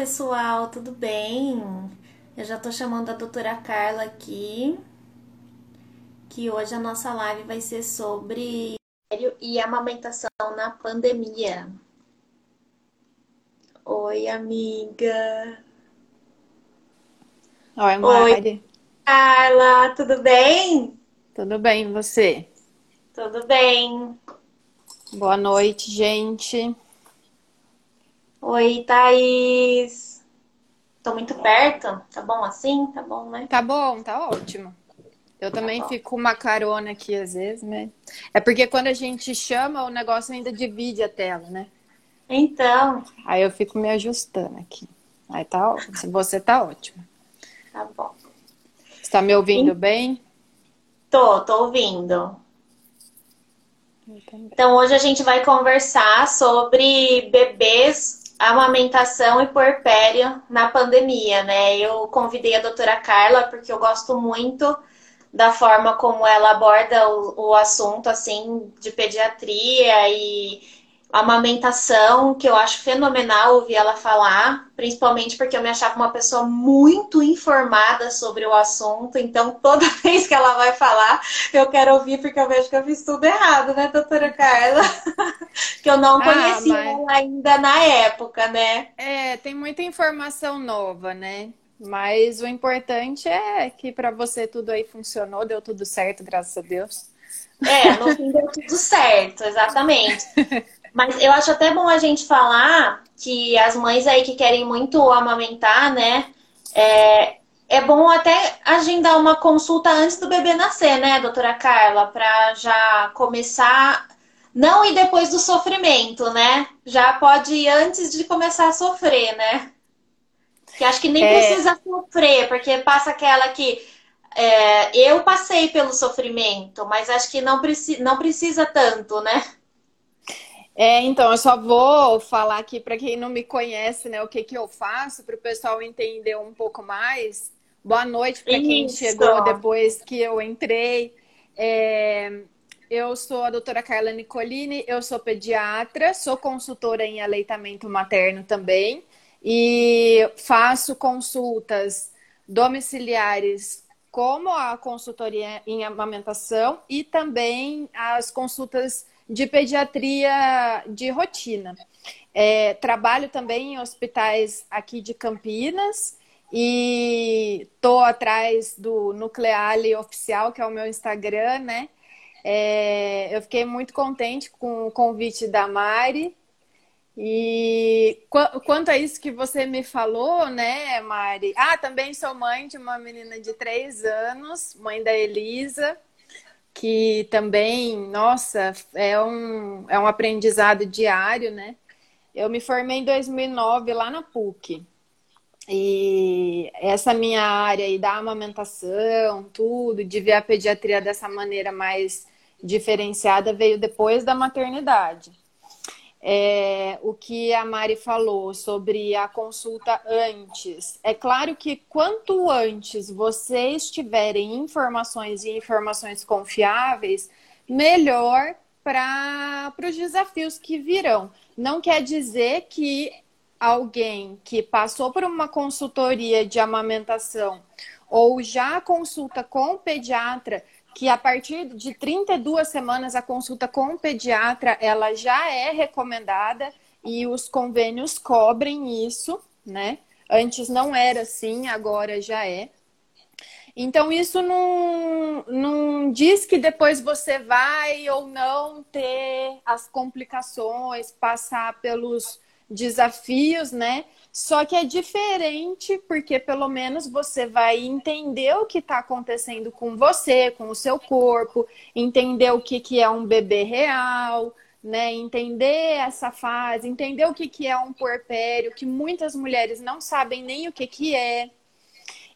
pessoal, tudo bem? Eu já tô chamando a doutora Carla aqui, que hoje a nossa live vai ser sobre e amamentação na pandemia. Oi, amiga. Oi, Mari. Oi, Carla, tudo bem? Tudo bem, você? Tudo bem. Boa noite, gente. Oi, Thaís. Tô muito perto? Tá bom assim? Tá bom, né? Tá bom, tá ótimo. Eu tá também bom. fico uma carona aqui às vezes, né? É porque quando a gente chama, o negócio ainda divide a tela, né? Então. Aí eu fico me ajustando aqui. Aí tá ótimo. Se você tá ótimo. Tá bom. Você tá me ouvindo bem? Tô, tô ouvindo. Então hoje a gente vai conversar sobre bebês amamentação e porpério na pandemia, né? Eu convidei a doutora Carla porque eu gosto muito da forma como ela aborda o, o assunto, assim, de pediatria e amamentação, que eu acho fenomenal ouvir ela falar, principalmente porque eu me achava uma pessoa muito informada sobre o assunto, então toda vez que ela vai falar, eu quero ouvir porque eu vejo que eu fiz tudo errado, né, doutora Carla? que eu não ah, conhecia mas... ela ainda na época, né? É, tem muita informação nova, né? Mas o importante é que para você tudo aí funcionou, deu tudo certo, graças a Deus. É, no fim deu tudo certo, exatamente. Mas eu acho até bom a gente falar que as mães aí que querem muito amamentar, né? É, é bom até agendar uma consulta antes do bebê nascer, né, doutora Carla? Para já começar. Não e depois do sofrimento, né? Já pode ir antes de começar a sofrer, né? Que acho que nem é... precisa sofrer, porque passa aquela que. É, eu passei pelo sofrimento, mas acho que não, preci não precisa tanto, né? É, então, eu só vou falar aqui para quem não me conhece, né, o que, que eu faço, para o pessoal entender um pouco mais. Boa noite para quem chegou depois que eu entrei. É, eu sou a doutora Carla Nicolini, eu sou pediatra, sou consultora em aleitamento materno também e faço consultas domiciliares como a consultoria em amamentação e também as consultas de pediatria de rotina. É, trabalho também em hospitais aqui de Campinas e tô atrás do Nucleale Oficial, que é o meu Instagram, né? É, eu fiquei muito contente com o convite da Mari. E qu quanto a isso que você me falou, né, Mari? Ah, também sou mãe de uma menina de três anos, mãe da Elisa que também, nossa, é um, é um aprendizado diário, né? Eu me formei em 2009 lá na PUC. E essa minha área aí da amamentação, tudo, de ver a pediatria dessa maneira mais diferenciada veio depois da maternidade é, o que a Mari falou sobre a consulta antes. É claro que quanto antes vocês tiverem informações e informações confiáveis, melhor para os desafios que virão. Não quer dizer que alguém que passou por uma consultoria de amamentação ou já consulta com o pediatra que a partir de 32 semanas a consulta com o pediatra ela já é recomendada e os convênios cobrem isso, né? Antes não era assim, agora já é. Então, isso não, não diz que depois você vai ou não ter as complicações, passar pelos desafios, né? Só que é diferente porque pelo menos você vai entender o que está acontecendo com você, com o seu corpo, entender o que, que é um bebê real, né? Entender essa fase, entender o que, que é um puerpério, que muitas mulheres não sabem nem o que, que é.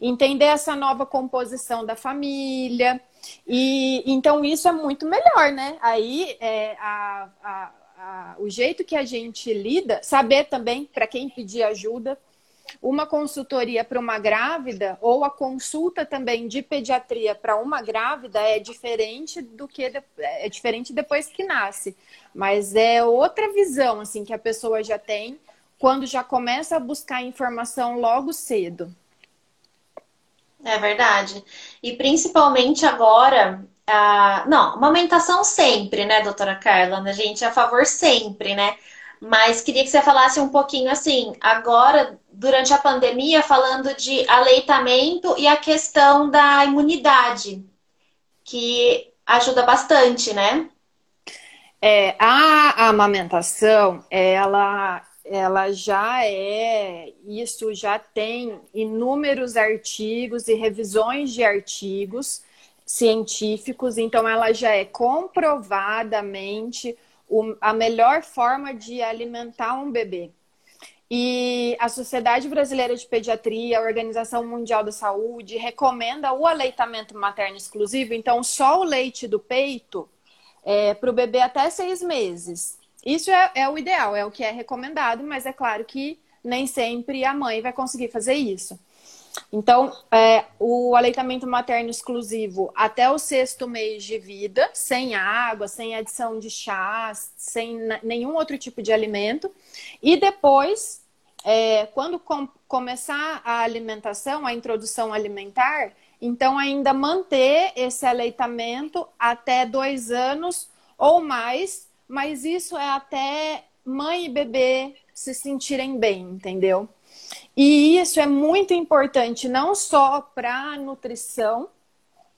Entender essa nova composição da família. E então isso é muito melhor, né? Aí é, a, a a, o jeito que a gente lida, saber também para quem pedir ajuda, uma consultoria para uma grávida ou a consulta também de pediatria para uma grávida é diferente do que é diferente depois que nasce, mas é outra visão assim que a pessoa já tem quando já começa a buscar informação logo cedo. É verdade. E principalmente agora, a... não, amamentação sempre, né, doutora Carla? A gente é a favor sempre, né? Mas queria que você falasse um pouquinho assim, agora, durante a pandemia, falando de aleitamento e a questão da imunidade, que ajuda bastante, né? É, a amamentação, ela, ela já é, isso já tem inúmeros artigos e revisões de artigos científicos, então ela já é comprovadamente a melhor forma de alimentar um bebê. E a Sociedade Brasileira de Pediatria, a Organização Mundial da Saúde, recomenda o aleitamento materno exclusivo, então só o leite do peito é, para o bebê até seis meses. Isso é, é o ideal, é o que é recomendado, mas é claro que nem sempre a mãe vai conseguir fazer isso. Então, é, o aleitamento materno exclusivo até o sexto mês de vida, sem água, sem adição de chá, sem nenhum outro tipo de alimento. E depois, é, quando com, começar a alimentação, a introdução alimentar, então ainda manter esse aleitamento até dois anos ou mais, mas isso é até mãe e bebê se sentirem bem, entendeu? E isso é muito importante não só para a nutrição,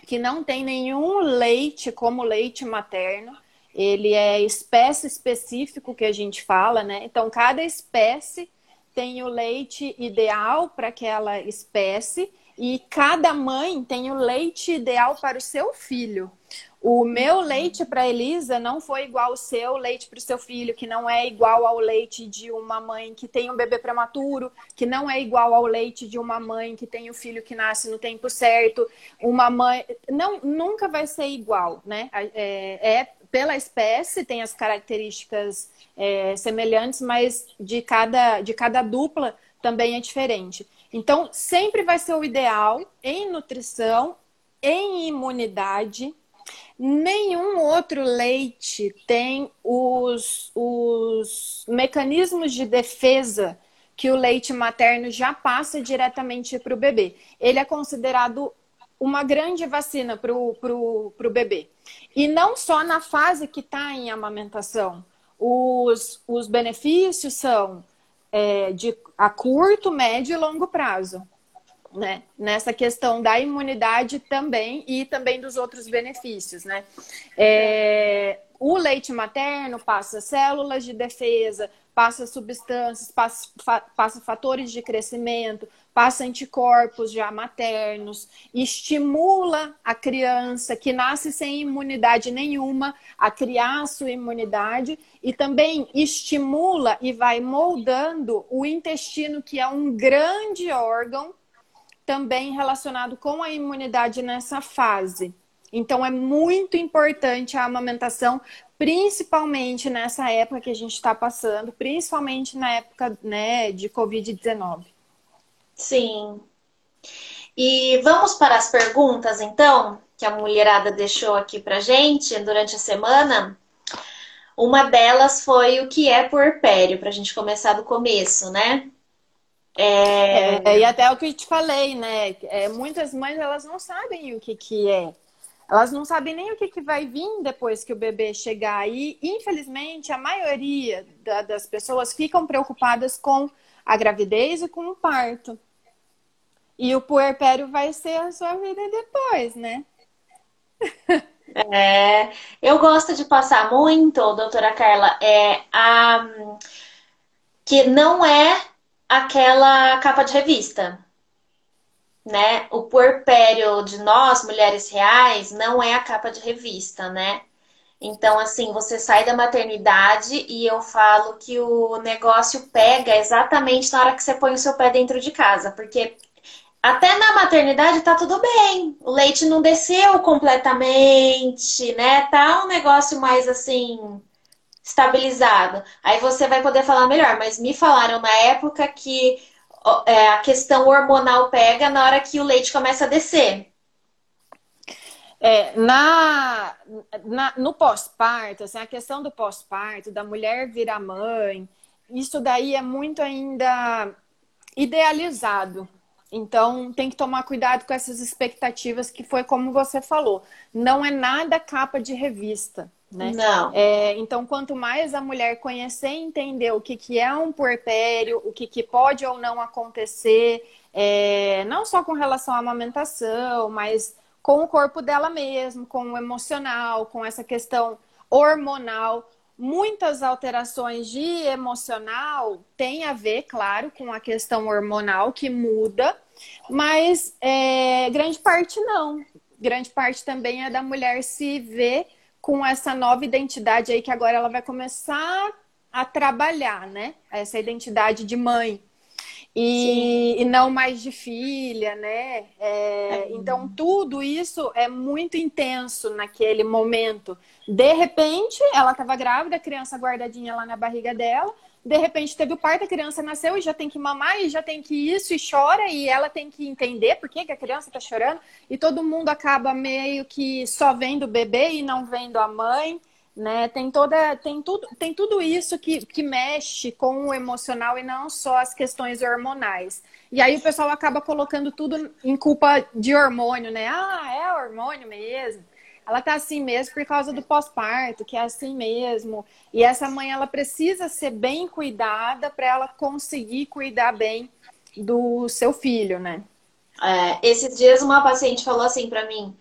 que não tem nenhum leite como leite materno, ele é espécie específico que a gente fala, né? Então, cada espécie tem o leite ideal para aquela espécie e cada mãe tem o leite ideal para o seu filho. O meu leite para Elisa não foi igual ao seu leite para o seu filho, que não é igual ao leite de uma mãe que tem um bebê prematuro, que não é igual ao leite de uma mãe que tem o um filho que nasce no tempo certo. Uma mãe não nunca vai ser igual, né? É, é pela espécie tem as características é, semelhantes, mas de cada de cada dupla também é diferente. Então sempre vai ser o ideal em nutrição, em imunidade Nenhum outro leite tem os, os mecanismos de defesa que o leite materno já passa diretamente para o bebê. Ele é considerado uma grande vacina para o bebê. E não só na fase que está em amamentação. Os, os benefícios são é, de a curto, médio e longo prazo né? Nessa questão da imunidade também e também dos outros benefícios, né? É, o leite materno passa células de defesa, passa substâncias, passa, passa fatores de crescimento, passa anticorpos já maternos, estimula a criança que nasce sem imunidade nenhuma a criar a sua imunidade e também estimula e vai moldando o intestino, que é um grande órgão também relacionado com a imunidade nessa fase. Então, é muito importante a amamentação, principalmente nessa época que a gente está passando, principalmente na época né, de Covid-19. Sim. E vamos para as perguntas, então, que a mulherada deixou aqui para gente durante a semana. Uma delas foi o que é puerpério, para a gente começar do começo, né? É... é... e até o que eu te falei, né? É, muitas mães elas não sabem o que, que é. Elas não sabem nem o que, que vai vir depois que o bebê chegar. E, infelizmente, a maioria da, das pessoas ficam preocupadas com a gravidez e com o parto. E o puerpério vai ser a sua vida depois, né? É, eu gosto de passar muito, doutora Carla, é a que não é aquela capa de revista. Né? O puerpério de nós, mulheres reais, não é a capa de revista, né? Então, assim, você sai da maternidade e eu falo que o negócio pega exatamente na hora que você põe o seu pé dentro de casa, porque até na maternidade tá tudo bem. O leite não desceu completamente, né? Tá um negócio mais assim, estabilizado. Aí você vai poder falar melhor, mas me falaram na época que é, a questão hormonal pega na hora que o leite começa a descer. É, na, na, no pós-parto, assim, a questão do pós-parto, da mulher virar mãe, isso daí é muito ainda idealizado. Então, tem que tomar cuidado com essas expectativas, que foi como você falou. Não é nada capa de revista, né? Não. É, então, quanto mais a mulher conhecer e entender o que, que é um puerpério, o que, que pode ou não acontecer, é, não só com relação à amamentação, mas com o corpo dela mesmo, com o emocional, com essa questão hormonal muitas alterações de emocional têm a ver, claro, com a questão hormonal que muda, mas é, grande parte não. Grande parte também é da mulher se ver com essa nova identidade aí que agora ela vai começar a trabalhar, né? Essa identidade de mãe. E, e, não mais de filha, né? É, é. Então, tudo isso é muito intenso naquele momento. De repente, ela estava grávida, a criança guardadinha lá na barriga dela. De repente, teve o parto, a criança nasceu e já tem que mamar, e já tem que isso, e chora, e ela tem que entender por que, que a criança está chorando. E todo mundo acaba meio que só vendo o bebê e não vendo a mãe né? Tem toda, tem tudo, tem tudo isso que, que mexe com o emocional e não só as questões hormonais. E aí o pessoal acaba colocando tudo em culpa de hormônio, né? Ah, é hormônio mesmo. Ela tá assim mesmo por causa do pós-parto, que é assim mesmo. E essa mãe ela precisa ser bem cuidada para ela conseguir cuidar bem do seu filho, né? É, esses dias uma paciente falou assim para mim: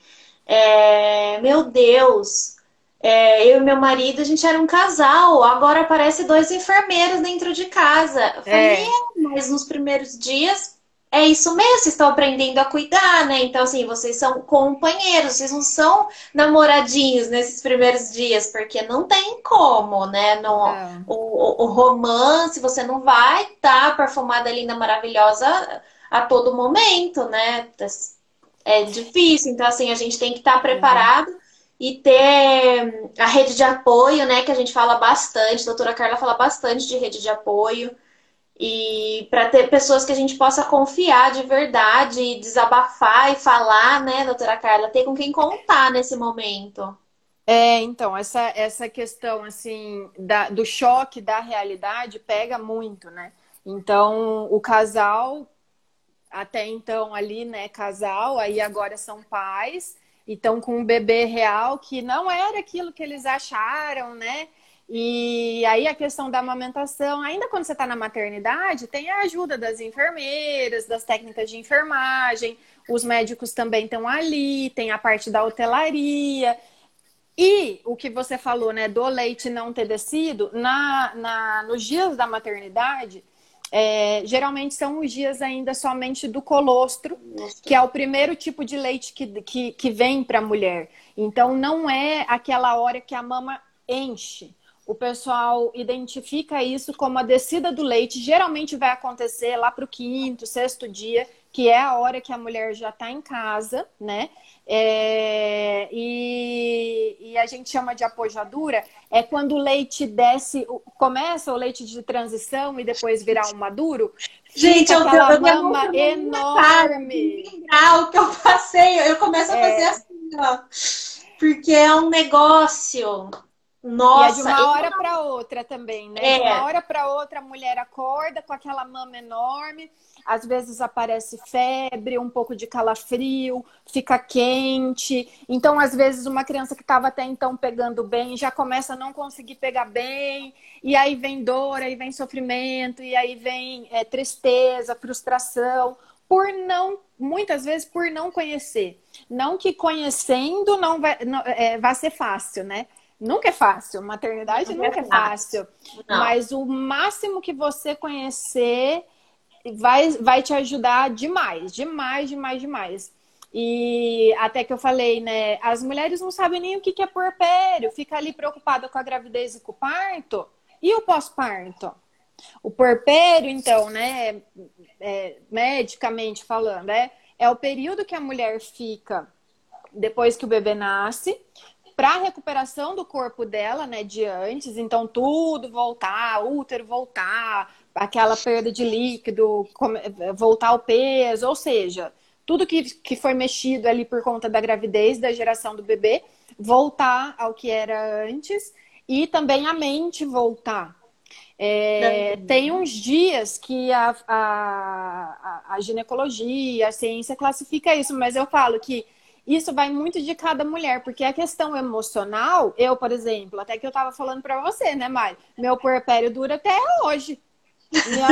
é, Meu Deus, é, eu e meu marido, a gente era um casal, agora aparece dois enfermeiros dentro de casa. Eu falei, é. é. mas nos primeiros dias é isso mesmo, vocês estão aprendendo a cuidar, né? Então, assim, vocês são companheiros, vocês não são namoradinhos nesses primeiros dias, porque não tem como, né? No, é. o, o, romance, você não vai estar tá perfumada linda, maravilhosa a todo momento, né? É difícil, então, assim, a gente tem que estar tá preparado e ter a rede de apoio, né, que a gente fala bastante, a doutora Carla fala bastante de rede de apoio, e para ter pessoas que a gente possa confiar de verdade, desabafar e falar, né, doutora Carla, ter com quem contar nesse momento. É, então, essa, essa questão, assim, da, do choque da realidade pega muito, né? Então, o casal, até então ali, né, casal, aí agora são pais, então, com um bebê real que não era aquilo que eles acharam, né? E aí a questão da amamentação, ainda quando você está na maternidade, tem a ajuda das enfermeiras, das técnicas de enfermagem, os médicos também estão ali, tem a parte da hotelaria. E o que você falou, né, do leite não ter descido, na, na, nos dias da maternidade, é, geralmente são os dias ainda somente do colostro, que é o primeiro tipo de leite que, que, que vem para a mulher. Então, não é aquela hora que a mama enche. O pessoal identifica isso como a descida do leite. Geralmente vai acontecer lá para o quinto, sexto dia, que é a hora que a mulher já está em casa, né? É, e, e, a gente chama de apojadura, é quando o leite desce, começa o leite de transição e depois virar um maduro. Gente, eu aquela mama enorme. O que eu passei, eu começo a fazer é. assim, ó. Porque é um negócio. Nossa, e é de uma hora para outra também, né? É. De uma hora para outra a mulher acorda com aquela mama enorme às vezes aparece febre, um pouco de calafrio, fica quente. Então, às vezes, uma criança que estava até então pegando bem já começa a não conseguir pegar bem, e aí vem dor, aí vem sofrimento, e aí vem é, tristeza, frustração, por não, muitas vezes, por não conhecer. Não que conhecendo não vai, não, é, vai ser fácil, né? Nunca é fácil, maternidade nunca, nunca é fácil. Não. Mas o máximo que você conhecer vai, vai te ajudar demais, demais, demais, demais. E até que eu falei, né? As mulheres não sabem nem o que é puerpério, fica ali preocupada com a gravidez e com o parto. E o pós-parto? O puerpério, então, né? É, medicamente falando, é, é o período que a mulher fica depois que o bebê nasce, para recuperação do corpo dela, né, de antes, então tudo voltar, útero voltar, aquela perda de líquido, voltar ao peso, ou seja, tudo que, que foi mexido ali por conta da gravidez, da geração do bebê, voltar ao que era antes e também a mente voltar. É, tem uns dias que a, a, a, ginecologia, a ciência classifica isso, mas eu falo que isso vai muito de cada mulher, porque a questão emocional, eu, por exemplo, até que eu tava falando para você, né, Mari? Meu puerpério dura até hoje. Minha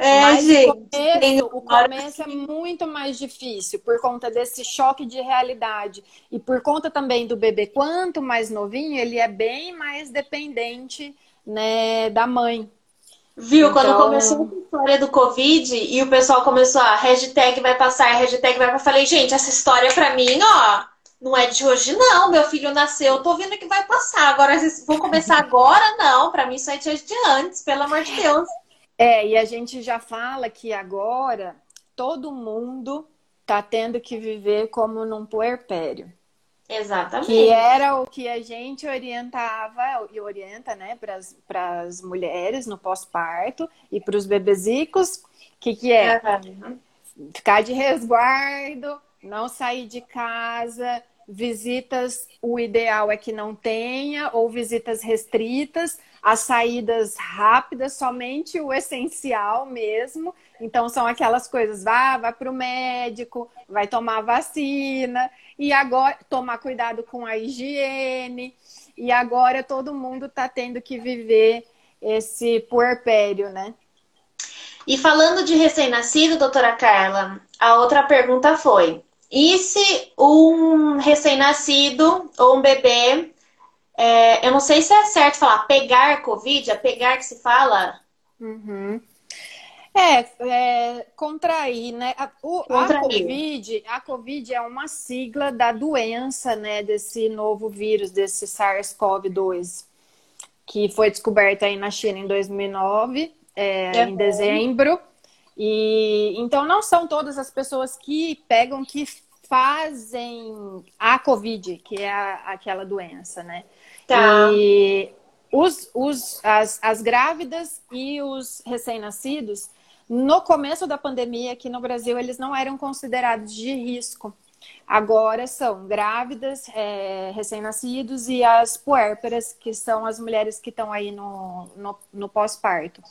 É, Mas gente, o começo, o começo é muito mais difícil por conta desse choque de realidade e por conta também do bebê. Quanto mais novinho, ele é bem mais dependente né, da mãe. Viu? Então... Quando começou a história do Covid e o pessoal começou a hashtag vai passar, hashtag vai passar, falei, gente, essa história pra mim, ó, não é de hoje, não. Meu filho nasceu, eu tô vendo que vai passar. Agora, vou começar agora, não. Pra mim, isso é de antes, pelo amor de Deus. É, e a gente já fala que agora todo mundo está tendo que viver como num puerpério. Exatamente. Que era o que a gente orientava e orienta, né, para as mulheres no pós-parto e para os bebezicos. O que, que é? Uhum. Ficar de resguardo, não sair de casa, visitas, o ideal é que não tenha, ou visitas restritas, as saídas rápidas, somente o essencial mesmo. Então, são aquelas coisas, vá, vai para o médico, vai tomar vacina, e agora tomar cuidado com a higiene. E agora todo mundo está tendo que viver esse puerpério, né? E falando de recém-nascido, doutora Carla, a outra pergunta foi: e se um recém-nascido ou um bebê é, eu não sei se é certo falar pegar Covid, é pegar que se fala? Uhum. É, é, contrair, né? A, o, contrair. a, COVID, a COVID é uma sigla da doença, né? Desse novo vírus, desse SARS-CoV-2, que foi descoberto aí na China em 2009, é, é em dezembro. E então não são todas as pessoas que pegam que fazem a COVID, que é a, aquela doença, né? Tá. E os, os, as, as grávidas e os recém-nascidos, no começo da pandemia aqui no Brasil, eles não eram considerados de risco. Agora são grávidas, é, recém-nascidos e as puérperas, que são as mulheres que estão aí no, no, no pós-parto.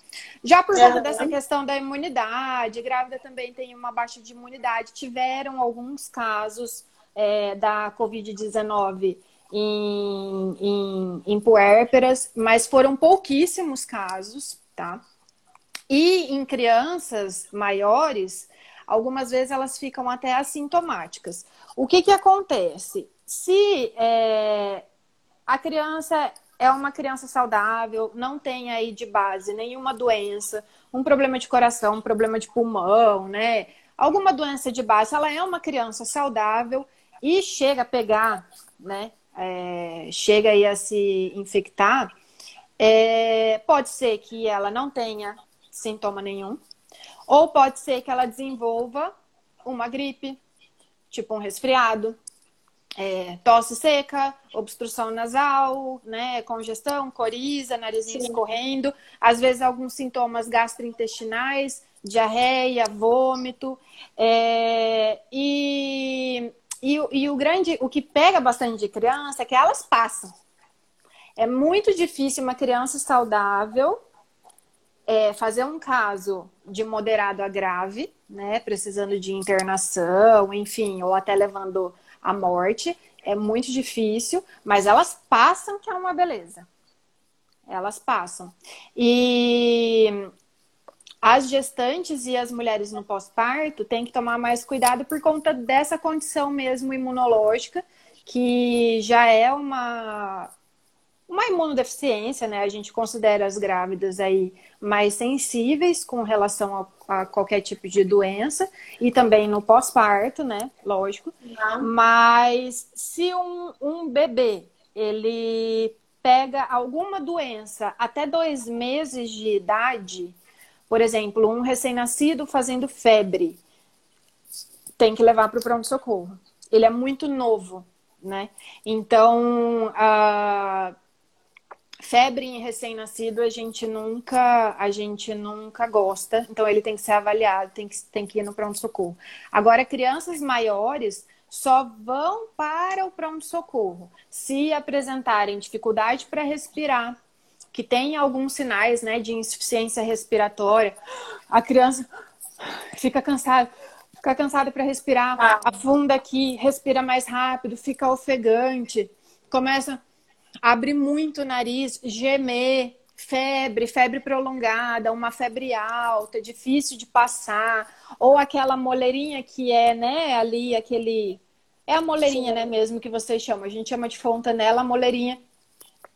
Já por conta dessa questão da imunidade, grávida também tem uma baixa de imunidade. Tiveram alguns casos é, da Covid-19 em, em, em puérperas, mas foram pouquíssimos casos, tá? E em crianças maiores, algumas vezes elas ficam até assintomáticas. O que, que acontece? Se é, a criança é uma criança saudável, não tem aí de base nenhuma doença, um problema de coração, um problema de pulmão, né? Alguma doença de base, ela é uma criança saudável e chega a pegar, né? é, chega aí a se infectar, é, pode ser que ela não tenha sintoma nenhum, ou pode ser que ela desenvolva uma gripe, tipo um resfriado, é, tosse seca, obstrução nasal, né, congestão, coriza, narizinho Sim. escorrendo, às vezes alguns sintomas gastrointestinais, diarreia, vômito, é, e e, e o grande, o que pega bastante de criança é que elas passam. É muito difícil uma criança saudável é, fazer um caso de moderado a grave, né, precisando de internação, enfim, ou até levando à morte. É muito difícil, mas elas passam, que é uma beleza. Elas passam. E as gestantes e as mulheres no pós-parto têm que tomar mais cuidado por conta dessa condição mesmo imunológica, que já é uma, uma imunodeficiência, né? A gente considera as grávidas aí mais sensíveis com relação a, a qualquer tipo de doença e também no pós-parto, né? Lógico. Não. Mas se um, um bebê ele pega alguma doença até dois meses de idade, por exemplo, um recém-nascido fazendo febre, tem que levar para o pronto-socorro. Ele é muito novo, né? Então, a febre em recém-nascido a gente nunca a gente nunca gosta. Então, ele tem que ser avaliado, tem que, tem que ir no pronto-socorro. Agora, crianças maiores, só vão para o pronto-socorro se apresentarem dificuldade para respirar, que tem alguns sinais né, de insuficiência respiratória. A criança fica cansada, fica cansada para respirar, ah. afunda aqui, respira mais rápido, fica ofegante, começa abrir muito o nariz, gemer, febre, febre prolongada, uma febre alta, difícil de passar, ou aquela moleirinha que é, né, ali aquele é a moleirinha, Sim. né, mesmo que vocês chamam. A gente chama de fontanela, a moleirinha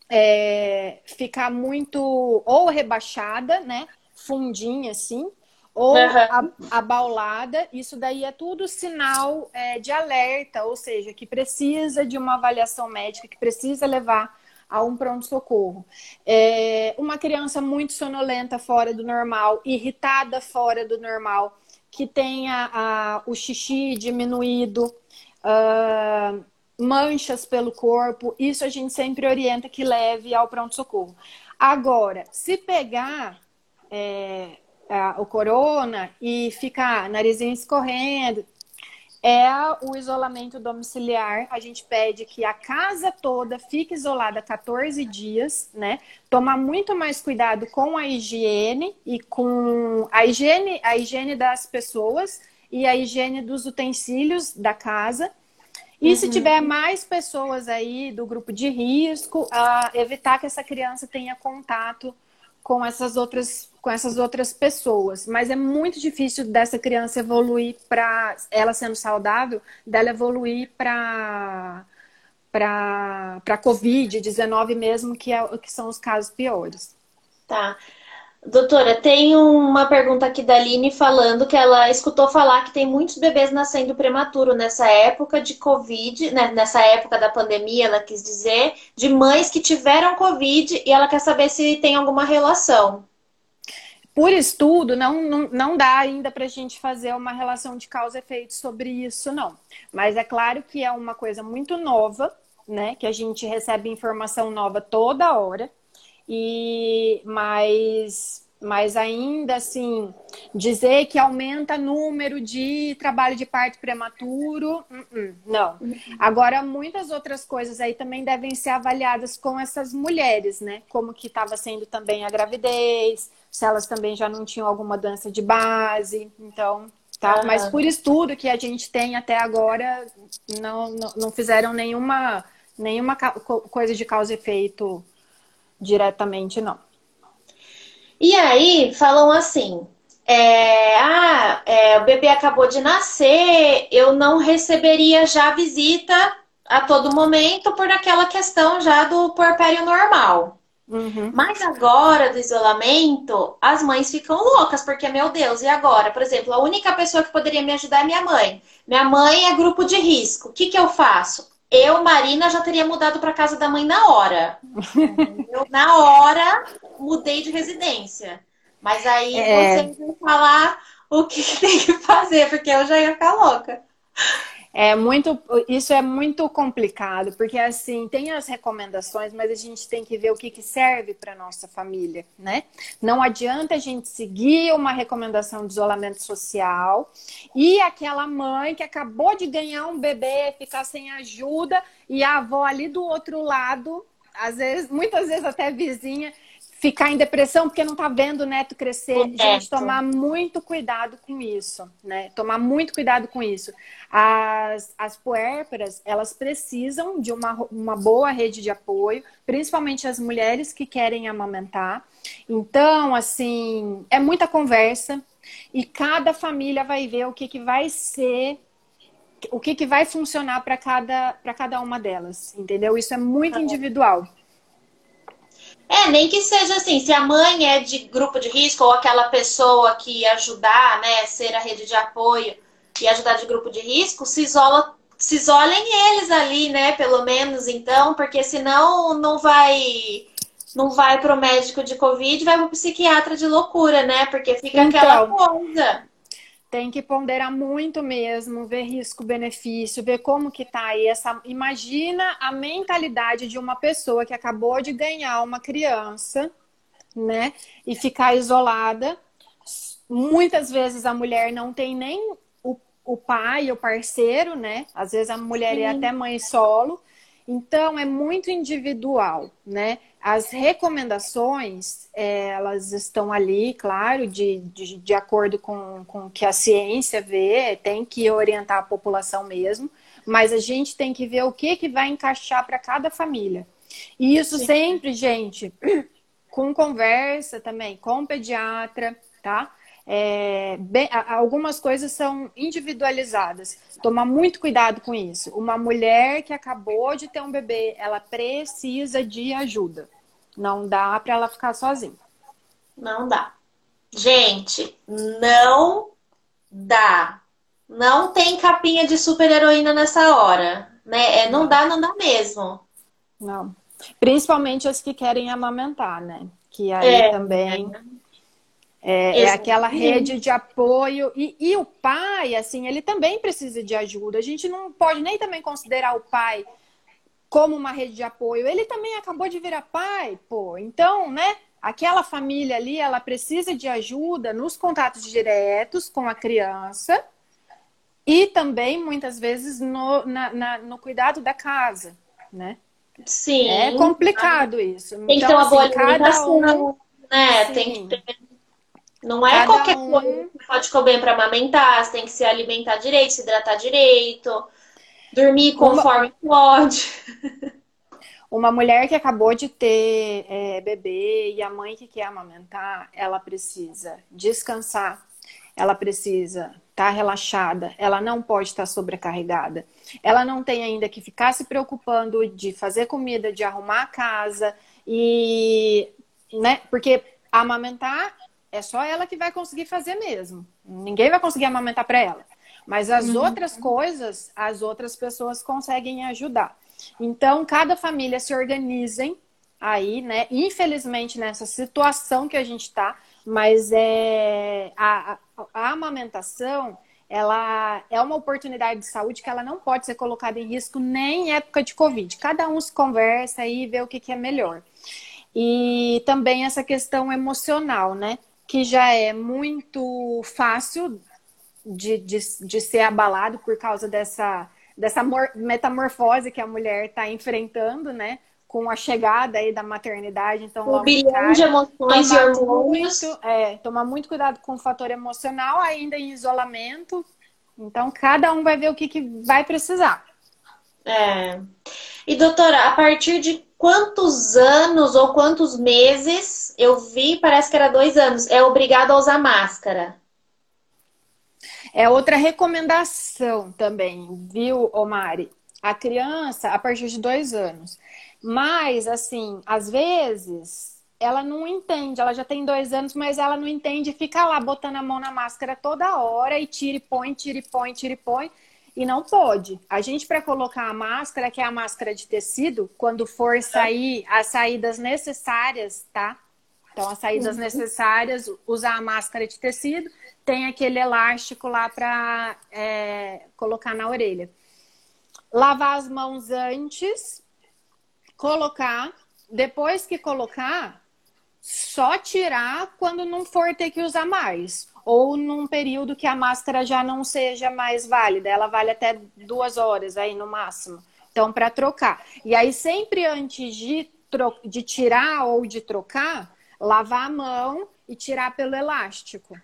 é, ficar muito ou rebaixada, né, fundinha assim, ou uhum. abaulada. Isso daí é tudo sinal é, de alerta, ou seja, que precisa de uma avaliação médica, que precisa levar a um pronto-socorro. É, uma criança muito sonolenta fora do normal, irritada fora do normal, que tenha a, o xixi diminuído, uh, manchas pelo corpo, isso a gente sempre orienta que leve ao pronto-socorro. Agora, se pegar é, o corona e ficar narizinho escorrendo, é o isolamento domiciliar. A gente pede que a casa toda fique isolada 14 dias, né? Tomar muito mais cuidado com a higiene e com a higiene, a higiene das pessoas e a higiene dos utensílios da casa. E uhum. se tiver mais pessoas aí do grupo de risco, uh, evitar que essa criança tenha contato com essas outras com essas outras pessoas, mas é muito difícil dessa criança evoluir para ela sendo saudável, dela evoluir para para para COVID-19 mesmo, que é que são os casos piores. Tá. Doutora, tem uma pergunta aqui da Aline falando que ela escutou falar que tem muitos bebês nascendo prematuro nessa época de Covid, né? nessa época da pandemia, ela quis dizer, de mães que tiveram Covid e ela quer saber se tem alguma relação. Por estudo, não, não, não dá ainda para a gente fazer uma relação de causa e efeito sobre isso, não. Mas é claro que é uma coisa muito nova, né? Que a gente recebe informação nova toda hora. E mas mas ainda assim, dizer que aumenta o número de trabalho de parto prematuro, uh -uh, não. Agora, muitas outras coisas aí também devem ser avaliadas com essas mulheres, né? Como que estava sendo também a gravidez, se elas também já não tinham alguma doença de base, então, tá? Mas por estudo que a gente tem até agora, não, não, não fizeram nenhuma, nenhuma coisa de causa e efeito diretamente, não. E aí falam assim: é, ah, é, o bebê acabou de nascer, eu não receberia já visita a todo momento por aquela questão já do porpério normal. Uhum. Mas agora do isolamento, as mães ficam loucas, porque, meu Deus, e agora? Por exemplo, a única pessoa que poderia me ajudar é minha mãe. Minha mãe é grupo de risco. O que, que eu faço? Eu, Marina, já teria mudado para casa da mãe na hora. eu, na hora, mudei de residência. Mas aí é... você vai falar o que tem que fazer, porque eu já ia ficar louca. É muito, isso é muito complicado, porque assim, tem as recomendações, mas a gente tem que ver o que, que serve para nossa família, né? Não adianta a gente seguir uma recomendação de isolamento social e aquela mãe que acabou de ganhar um bebê ficar sem ajuda e a avó ali do outro lado, às vezes, muitas vezes até vizinha, ficar em depressão porque não está vendo o neto crescer. O neto. Gente, tomar muito cuidado com isso, né? Tomar muito cuidado com isso. As, as puérperas, elas precisam de uma, uma boa rede de apoio, principalmente as mulheres que querem amamentar. Então, assim, é muita conversa e cada família vai ver o que, que vai ser o que, que vai funcionar para cada, cada uma delas, entendeu? Isso é muito individual. É, nem que seja assim, se a mãe é de grupo de risco ou aquela pessoa que ajudar, né, ser a rede de apoio e ajudar de grupo de risco, se isola, se isolem eles ali, né, pelo menos então, porque senão não vai não vai pro médico de covid, vai pro psiquiatra de loucura, né? Porque fica então, aquela coisa. Tem que ponderar muito mesmo, ver risco-benefício, ver como que tá aí essa. Imagina a mentalidade de uma pessoa que acabou de ganhar uma criança, né? E ficar isolada. Muitas vezes a mulher não tem nem o o pai, o parceiro, né? Às vezes a mulher Sim. é até mãe solo. Então, é muito individual, né? As recomendações, é, elas estão ali, claro, de, de, de acordo com, com o que a ciência vê, tem que orientar a população mesmo, mas a gente tem que ver o que, que vai encaixar para cada família. E isso sempre, gente, com conversa também, com o pediatra, tá? É, bem, algumas coisas são individualizadas. Tomar muito cuidado com isso. Uma mulher que acabou de ter um bebê, ela precisa de ajuda. Não dá para ela ficar sozinha. Não dá. Gente, não dá. Não tem capinha de super heroína nessa hora. Né? É, não dá, não dá mesmo. Não. Principalmente as que querem amamentar, né? Que aí é, também. É é, aquela rede de apoio. E, e o pai, assim, ele também precisa de ajuda. A gente não pode nem também considerar o pai como uma rede de apoio. Ele também acabou de virar pai, pô. Então, né? Aquela família ali, ela precisa de ajuda nos contatos diretos com a criança e também, muitas vezes, no, na, na, no cuidado da casa, né? Sim. É complicado isso. Tem então, que ter uma assim, boa alimentação, um... né? Sim. Tem que ter não é Cada qualquer um... coisa que pode comer para amamentar, você tem que se alimentar direito, se hidratar direito, dormir conforme Uma... pode. Uma mulher que acabou de ter é, bebê e a mãe que quer amamentar, ela precisa descansar, ela precisa estar tá relaxada, ela não pode estar sobrecarregada. Ela não tem ainda que ficar se preocupando de fazer comida, de arrumar a casa e, né? Porque amamentar é só ela que vai conseguir fazer mesmo. Ninguém vai conseguir amamentar para ela. Mas as uhum. outras coisas, as outras pessoas conseguem ajudar. Então, cada família se organizem aí, né? Infelizmente, nessa situação que a gente está, mas é a, a, a, amamentação ela é uma oportunidade de saúde que ela não pode ser colocada em risco nem em época de Covid. Cada um se conversa e vê o que, que é melhor. E também essa questão emocional, né? Que já é muito fácil de, de, de ser abalado por causa dessa, dessa metamorfose que a mulher está enfrentando, né? Com a chegada aí da maternidade, então um bilhão de emoções e hormônios. Muito, é, tomar muito cuidado com o fator emocional, ainda em isolamento. Então, cada um vai ver o que, que vai precisar. É. E doutora, a partir de quantos anos ou quantos meses eu vi, parece que era dois anos, é obrigado a usar máscara. É outra recomendação também, viu, Omari? A criança, a partir de dois anos. Mas, assim, às vezes, ela não entende. Ela já tem dois anos, mas ela não entende. Fica lá botando a mão na máscara toda hora e tira e põe, tira e põe, tira e põe. E não pode. A gente, para colocar a máscara, que é a máscara de tecido, quando for sair as saídas necessárias, tá? Então, as saídas uhum. necessárias, usar a máscara de tecido, tem aquele elástico lá para é, colocar na orelha. Lavar as mãos antes, colocar, depois que colocar, só tirar quando não for ter que usar mais ou num período que a máscara já não seja mais válida, ela vale até duas horas aí no máximo. Então, para trocar. E aí, sempre antes de, de tirar ou de trocar, lavar a mão e tirar pelo elástico.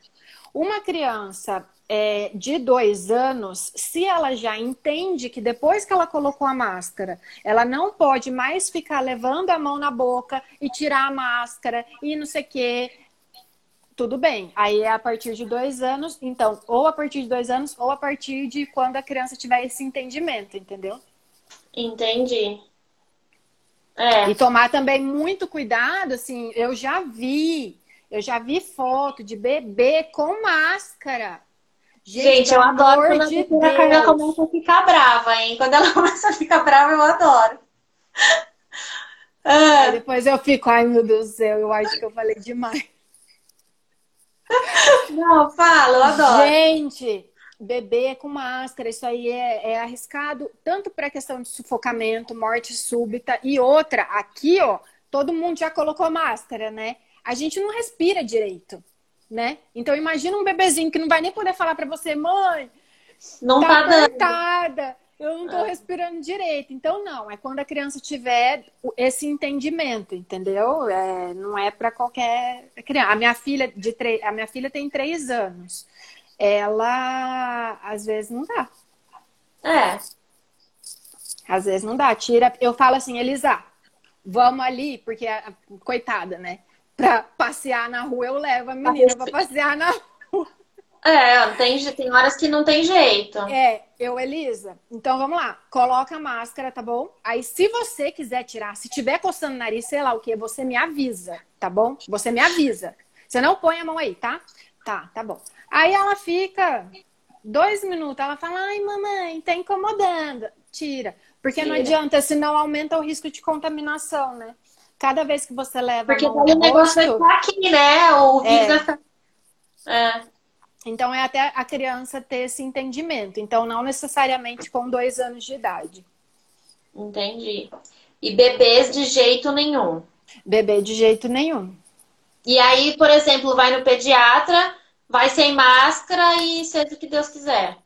Uma criança é, de dois anos, se ela já entende que depois que ela colocou a máscara, ela não pode mais ficar levando a mão na boca e tirar a máscara e não sei o quê, tudo bem. Aí é a partir de dois anos, então, ou a partir de dois anos, ou a partir de quando a criança tiver esse entendimento, entendeu? Entendi. É. E tomar também muito cuidado, assim, eu já vi, eu já vi foto de bebê com máscara. Gente, Gente eu adoro quando de a. Carla começa a ficar brava, hein? Quando ela começa a ficar brava, eu adoro. Ah. depois eu fico, ai meu Deus do céu, eu acho que eu falei demais. Não, fala, eu adoro. Gente, bebê com máscara, isso aí é, é arriscado tanto para a questão de sufocamento, morte súbita e outra, aqui, ó, todo mundo já colocou máscara, né? A gente não respira direito, né? Então imagina um bebezinho que não vai nem poder falar para você, mãe, Não tá, tá. Dando. Eu não tô é. respirando direito. Então, não. É quando a criança tiver esse entendimento, entendeu? É, não é para qualquer criança. A minha filha de tre... a minha filha tem três anos. Ela às vezes não dá. É. Às vezes não dá. Tira. Eu falo assim, Elisa, vamos ali, porque a... coitada, né? Pra passear na rua, eu levo a menina pra passear na rua. É, tem, tem horas que não tem jeito. É, eu, Elisa. Então vamos lá. Coloca a máscara, tá bom? Aí, se você quiser tirar, se tiver coçando o nariz, sei lá o que, você me avisa, tá bom? Você me avisa. Você não põe a mão aí, tá? Tá, tá bom. Aí ela fica dois minutos, ela fala, ai, mamãe, tá incomodando. Tira. Porque Tira. não adianta, senão aumenta o risco de contaminação, né? Cada vez que você leva. Porque o negócio vai ficar aqui, né? O vírus é. vai ficar. É. Então, é até a criança ter esse entendimento. Então, não necessariamente com dois anos de idade. Entendi. E bebês de jeito nenhum. Bebê de jeito nenhum. E aí, por exemplo, vai no pediatra, vai sem máscara e seja o que Deus quiser.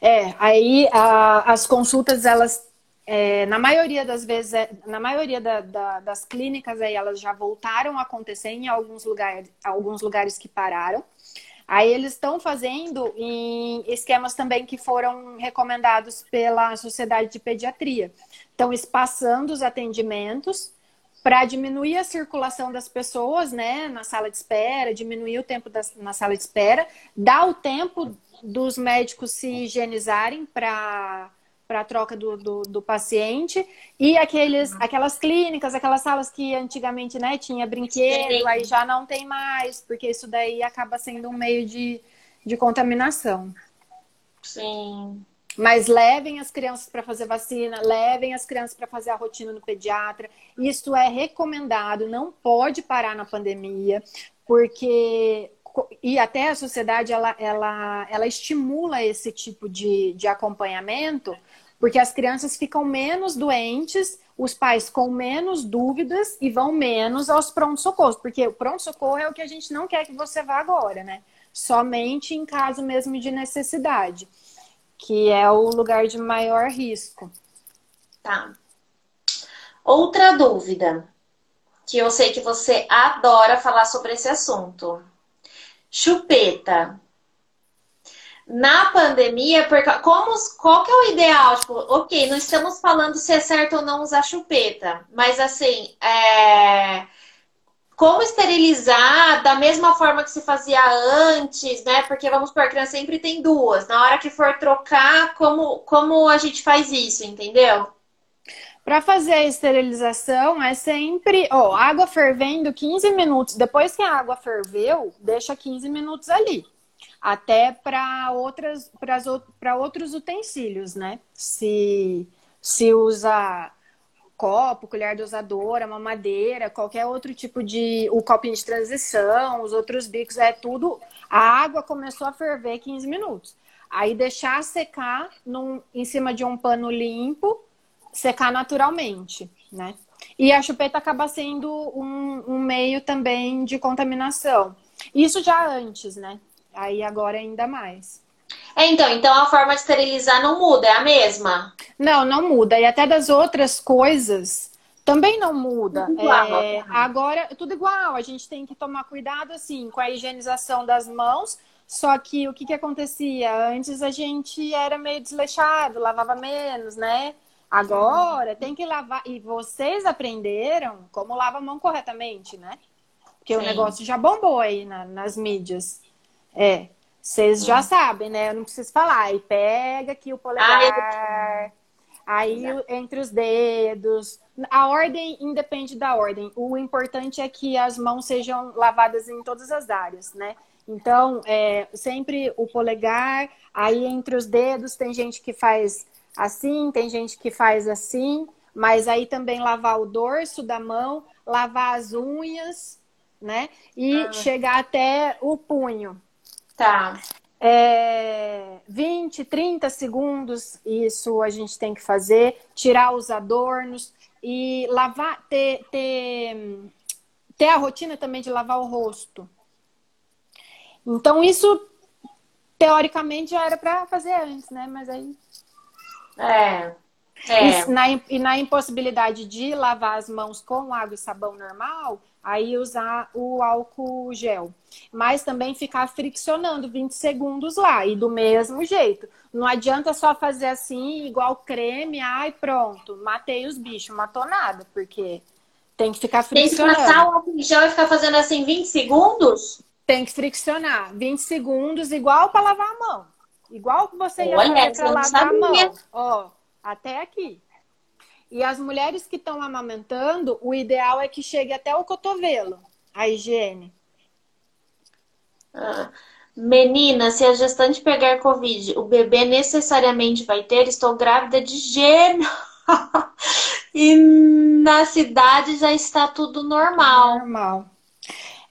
É, aí a, as consultas, elas, é, na maioria das vezes, é, na maioria da, da, das clínicas aí, elas já voltaram a acontecer em alguns lugares, alguns lugares que pararam. Aí eles estão fazendo em esquemas também que foram recomendados pela Sociedade de Pediatria. Estão espaçando os atendimentos para diminuir a circulação das pessoas, né, na sala de espera, diminuir o tempo das, na sala de espera, dar o tempo dos médicos se higienizarem para para a troca do, do, do, paciente e aqueles, aquelas clínicas, aquelas salas que antigamente né, tinha brinquedo, aí já não tem mais, porque isso daí acaba sendo um meio de, de contaminação. Sim. Mas levem as crianças para fazer vacina, levem as crianças para fazer a rotina no pediatra. Isso é recomendado, não pode parar na pandemia, porque e até a sociedade ela, ela, ela estimula esse tipo de, de acompanhamento, porque as crianças ficam menos doentes, os pais com menos dúvidas e vão menos aos pronto-socorros, porque o pronto-socorro é o que a gente não quer que você vá agora, né? Somente em caso mesmo de necessidade, que é o lugar de maior risco. Tá. Outra dúvida, que eu sei que você adora falar sobre esse assunto. Chupeta. Na pandemia, porque, como, qual que é o ideal? Tipo, ok, não estamos falando se é certo ou não usar chupeta, mas assim, é... como esterilizar da mesma forma que se fazia antes, né? Porque vamos por criança sempre tem duas. Na hora que for trocar, como, como a gente faz isso, entendeu? Para fazer a esterilização é sempre, ó, água fervendo 15 minutos. Depois que a água ferveu, deixa 15 minutos ali. Até para outras para outros utensílios, né? Se se usa copo, colher dosadora, mamadeira, qualquer outro tipo de o copinho de transição, os outros bicos, é tudo. A água começou a ferver 15 minutos. Aí deixar secar num, em cima de um pano limpo secar naturalmente, né? E a chupeta acaba sendo um, um meio também de contaminação. Isso já antes, né? Aí agora ainda mais. É, então, então a forma de esterilizar não muda, é a mesma? Não, não muda. E até das outras coisas também não muda. Tudo igual, é, agora, tudo igual. A gente tem que tomar cuidado, assim, com a higienização das mãos. Só que o que, que acontecia? Antes a gente era meio desleixado, lavava menos, né? Agora tem que lavar. E vocês aprenderam como lava a mão corretamente, né? Porque Sim. o negócio já bombou aí na, nas mídias. É. Vocês já sabem, né? Eu não preciso falar. E pega aqui o polegar. Aí entre os dedos. A ordem independe da ordem. O importante é que as mãos sejam lavadas em todas as áreas, né? Então, é, sempre o polegar, aí entre os dedos, tem gente que faz assim, tem gente que faz assim, mas aí também lavar o dorso da mão, lavar as unhas, né? E ah. chegar até o punho. Tá. É, 20, 30 segundos, isso a gente tem que fazer, tirar os adornos e lavar, ter, ter, ter a rotina também de lavar o rosto. Então, isso teoricamente já era para fazer antes, né? Mas aí. É. É. E, na, e na impossibilidade de lavar as mãos com água e sabão normal, aí usar o álcool gel. Mas também ficar friccionando 20 segundos lá, e do mesmo jeito. Não adianta só fazer assim, igual creme, ai pronto, matei os bichos, matou nada, porque tem que ficar friccionando. Tem que passar o álcool gel e ficar fazendo assim 20 segundos? Tem que friccionar 20 segundos, igual para lavar a mão. Igual que você ia fazer para lavar a mão. Ó, até aqui. E as mulheres que estão amamentando, o ideal é que chegue até o cotovelo, a higiene. Ah. Menina, se a gestante pegar Covid, o bebê necessariamente vai ter? Estou grávida de gêmeo. e na cidade já está tudo normal. Normal.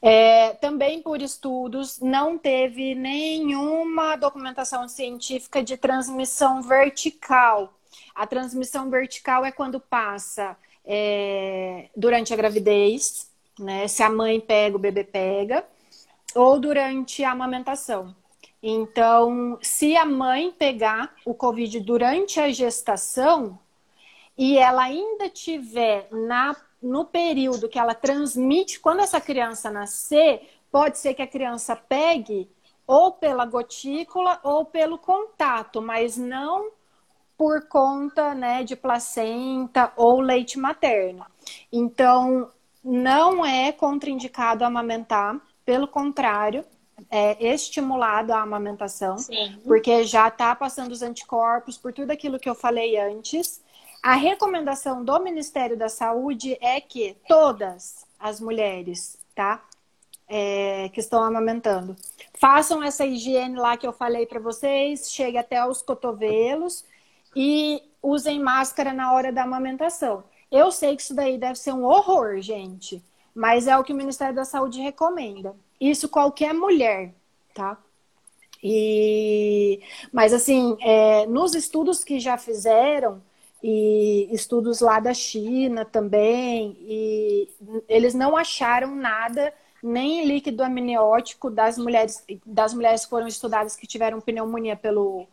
É, também por estudos, não teve nenhuma documentação científica de transmissão vertical. A transmissão vertical é quando passa é, durante a gravidez, né? Se a mãe pega, o bebê pega, ou durante a amamentação. Então, se a mãe pegar o Covid durante a gestação e ela ainda tiver na no período que ela transmite, quando essa criança nascer, pode ser que a criança pegue ou pela gotícula ou pelo contato, mas não por conta né, de placenta ou leite materno. Então, não é contraindicado amamentar, pelo contrário, é estimulado a amamentação, Sim. porque já está passando os anticorpos por tudo aquilo que eu falei antes. A recomendação do Ministério da Saúde é que todas as mulheres, tá? É, que estão amamentando, façam essa higiene lá que eu falei para vocês, chegue até os cotovelos e usem máscara na hora da amamentação. Eu sei que isso daí deve ser um horror, gente, mas é o que o Ministério da Saúde recomenda. Isso qualquer mulher, tá? E, mas assim, é, nos estudos que já fizeram, e estudos lá da China também, e eles não acharam nada nem líquido amniótico das mulheres das mulheres que foram estudadas que tiveram pneumonia pelo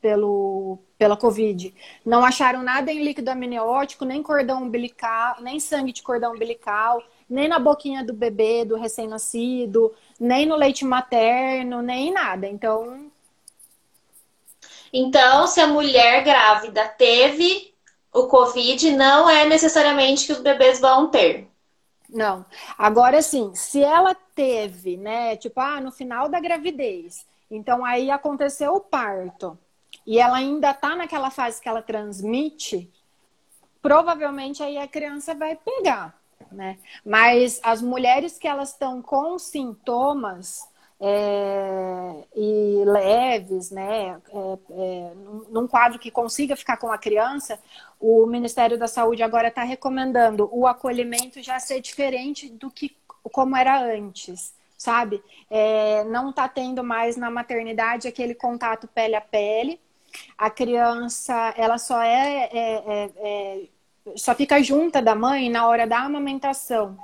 pelo pela covid. Não acharam nada em líquido amniótico, nem cordão umbilical, nem sangue de cordão umbilical, nem na boquinha do bebê, do recém-nascido, nem no leite materno, nem nada. Então, então, se a mulher grávida teve o Covid não é necessariamente que os bebês vão ter. Não. Agora sim, se ela teve, né, tipo, ah, no final da gravidez, então aí aconteceu o parto e ela ainda tá naquela fase que ela transmite, provavelmente aí a criança vai pegar, né? Mas as mulheres que elas estão com sintomas, é, e leves, né, é, é, num quadro que consiga ficar com a criança, o Ministério da Saúde agora está recomendando o acolhimento já ser diferente do que como era antes, sabe? É, não está tendo mais na maternidade aquele contato pele a pele. A criança, ela só é, é, é só fica junta da mãe na hora da amamentação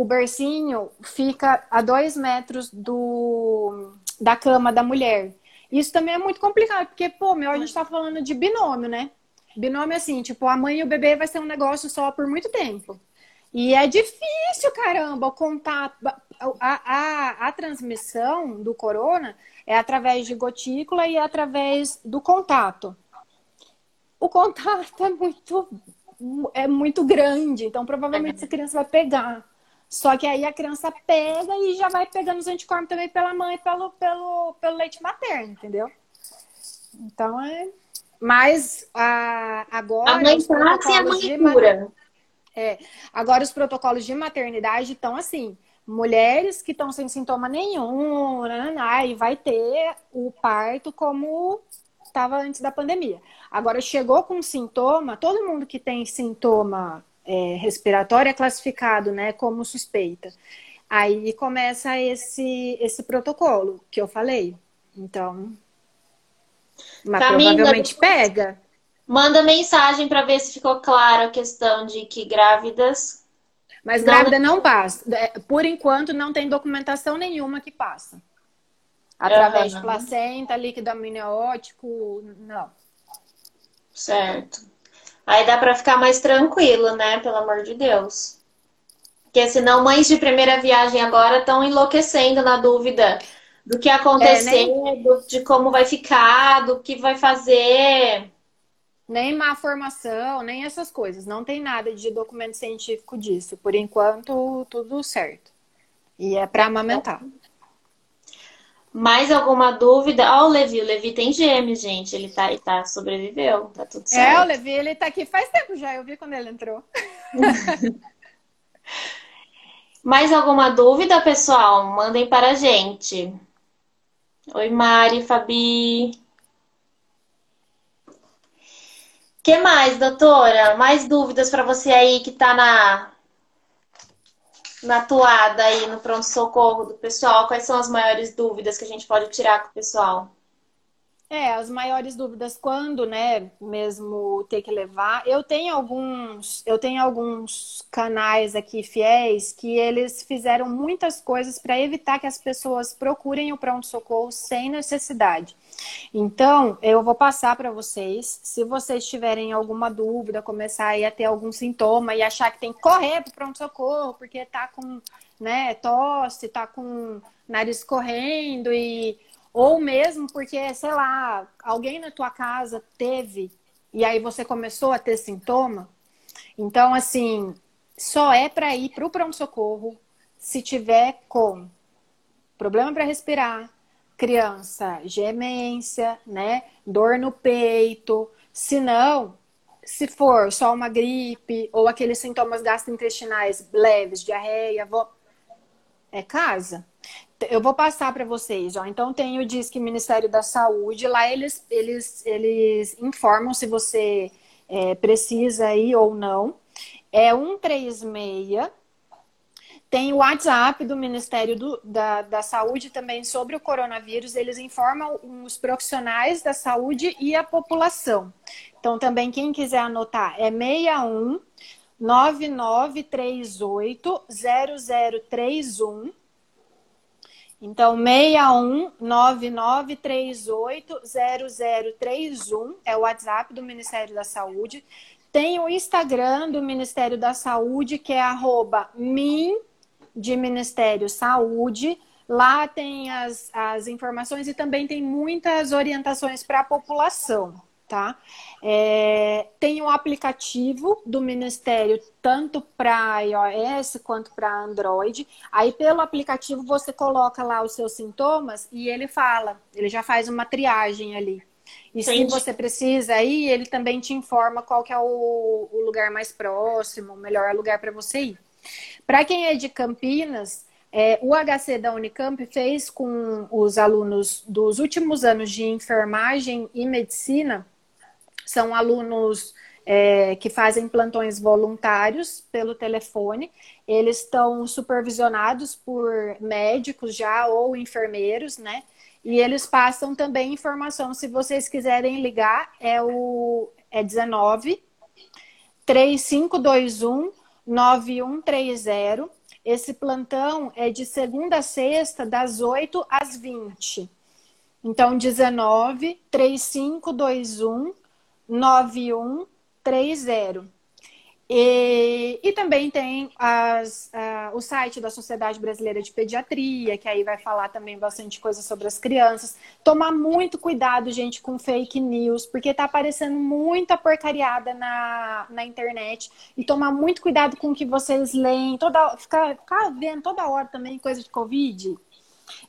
o bercinho fica a dois metros do, da cama da mulher. Isso também é muito complicado, porque, pô, meu, a gente tá falando de binômio, né? Binômio assim, tipo, a mãe e o bebê vai ser um negócio só por muito tempo. E é difícil, caramba, o contato. A, a, a transmissão do corona é através de gotícula e é através do contato. O contato é muito, é muito grande, então provavelmente essa criança vai pegar. Só que aí a criança pega e já vai pegando os anticorpos também pela mãe, pelo, pelo, pelo leite materno, entendeu? Então é. Mas a, agora. A mãe nasce e a mãe cura. É, agora os protocolos de maternidade estão assim. Mulheres que estão sem sintoma nenhum, e vai ter o parto como estava antes da pandemia. Agora chegou com sintoma, todo mundo que tem sintoma é, respiratório é classificado né, como suspeita. Aí começa esse, esse protocolo que eu falei. Então, mas Camila, provavelmente pega. Manda mensagem para ver se ficou claro a questão de que grávidas. Mas grávida não passa. É, por enquanto, não tem documentação nenhuma que passa. através uhum. de placenta, líquido amniótico, não. Certo. Aí dá para ficar mais tranquilo, né? Pelo amor de Deus. Porque senão mães de primeira viagem agora estão enlouquecendo na dúvida do que acontecer, é, nem... de como vai ficar, do que vai fazer. Nem má formação, nem essas coisas. Não tem nada de documento científico disso. Por enquanto, tudo certo. E é para amamentar. Mais alguma dúvida? Ó, oh, o Levi, o Levi tem gêmeos, gente. Ele tá, ele tá sobreviveu, tá tudo certo. É, o Levi, ele tá aqui faz tempo já, eu vi quando ele entrou. Mais alguma dúvida, pessoal? Mandem para a gente. Oi, Mari, Fabi. que mais, doutora? Mais dúvidas para você aí que está na na toada aí no pronto-socorro do pessoal? Quais são as maiores dúvidas que a gente pode tirar com o pessoal? É, as maiores dúvidas quando, né, mesmo ter que levar. Eu tenho alguns, eu tenho alguns canais aqui fiéis que eles fizeram muitas coisas para evitar que as pessoas procurem o pronto socorro sem necessidade. Então, eu vou passar para vocês. Se vocês tiverem alguma dúvida, começar a ter algum sintoma e achar que tem que correr para o pronto socorro porque tá com, né, tosse, tá com nariz correndo e ou mesmo porque, sei lá, alguém na tua casa teve e aí você começou a ter sintoma. Então, assim, só é para ir para o pronto-socorro se tiver com problema para respirar, criança, gemência, né? Dor no peito. Se não, se for só uma gripe ou aqueles sintomas gastrointestinais leves, diarreia, é casa eu vou passar para vocês, ó. Então tem o Disque Ministério da Saúde, lá eles, eles, eles informam se você é, precisa ir ou não. É 136. Tem o WhatsApp do Ministério do, da, da Saúde também sobre o coronavírus. Eles informam os profissionais da saúde e a população. Então, também, quem quiser anotar, é 61 9938 0031 então, 6199380031 é o WhatsApp do Ministério da Saúde. Tem o Instagram do Ministério da Saúde, que é arroba min de Ministério Saúde. Lá tem as, as informações e também tem muitas orientações para a população tá? É, tem um aplicativo do Ministério tanto para iOS quanto para Android. Aí pelo aplicativo você coloca lá os seus sintomas e ele fala, ele já faz uma triagem ali. E Entendi. se você precisa aí, ele também te informa qual que é o, o lugar mais próximo, o melhor lugar para você ir. Para quem é de Campinas, é, o HC da Unicamp fez com os alunos dos últimos anos de enfermagem e medicina são alunos é, que fazem plantões voluntários pelo telefone. Eles estão supervisionados por médicos já ou enfermeiros, né? E eles passam também informação. Se vocês quiserem ligar, é o é 19 3521 9130. Esse plantão é de segunda a sexta, das 8 às 20. Então, 19 3521 9130. E, e também tem as, uh, o site da Sociedade Brasileira de Pediatria, que aí vai falar também bastante coisa sobre as crianças. Tomar muito cuidado, gente, com fake news, porque tá aparecendo muita porcariada na, na internet. E tomar muito cuidado com o que vocês leem, toda, ficar, ficar vendo toda hora também coisa de Covid.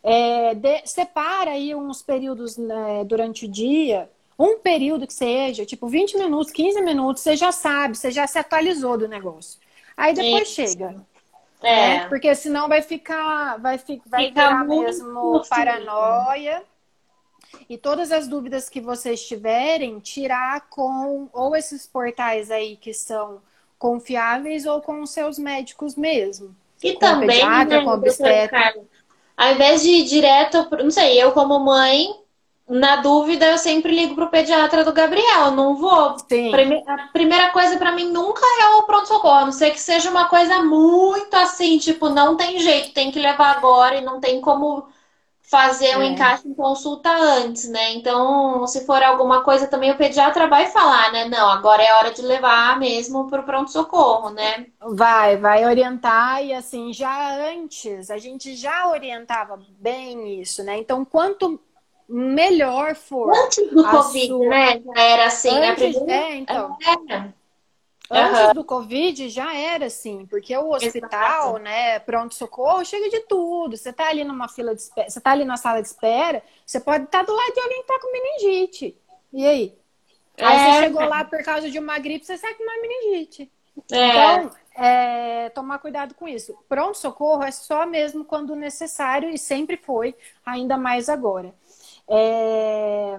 É, de, separa aí uns períodos né, durante o dia um período que seja, tipo 20 minutos, 15 minutos, você já sabe, você já se atualizou do negócio. Aí depois Isso. chega. É. Né? Porque senão vai ficar, vai, fi, vai Fica virar mesmo paranoia. E todas as dúvidas que vocês tiverem, tirar com ou esses portais aí que são confiáveis ou com os seus médicos mesmo. E com também, pediatra, né, com obstetra. Ao invés de ir direto, não sei, eu como mãe, na dúvida, eu sempre ligo pro pediatra do Gabriel. Eu não vou. Sim. A primeira coisa para mim nunca é o pronto-socorro. A não ser que seja uma coisa muito assim, tipo, não tem jeito, tem que levar agora e não tem como fazer um é. encaixe em consulta antes, né? Então, se for alguma coisa também o pediatra vai falar, né? Não, agora é hora de levar mesmo para o pronto-socorro, né? Vai, vai orientar e assim, já antes, a gente já orientava bem isso, né? Então, quanto melhor for. Antes do Covid, sua... né? Já era assim, né? antes, né? É, então. Antes uhum. do Covid já era assim, porque o hospital, Exato. né, pronto-socorro, chega de tudo. Você tá ali numa fila de espera, você tá ali na sala de espera, você pode estar tá do lado de alguém que tá com meningite. E aí? É. Aí você chegou lá por causa de uma gripe, você sai com uma meningite. É. Então, é, tomar cuidado com isso. Pronto-socorro é só mesmo quando necessário e sempre foi, ainda mais agora. É,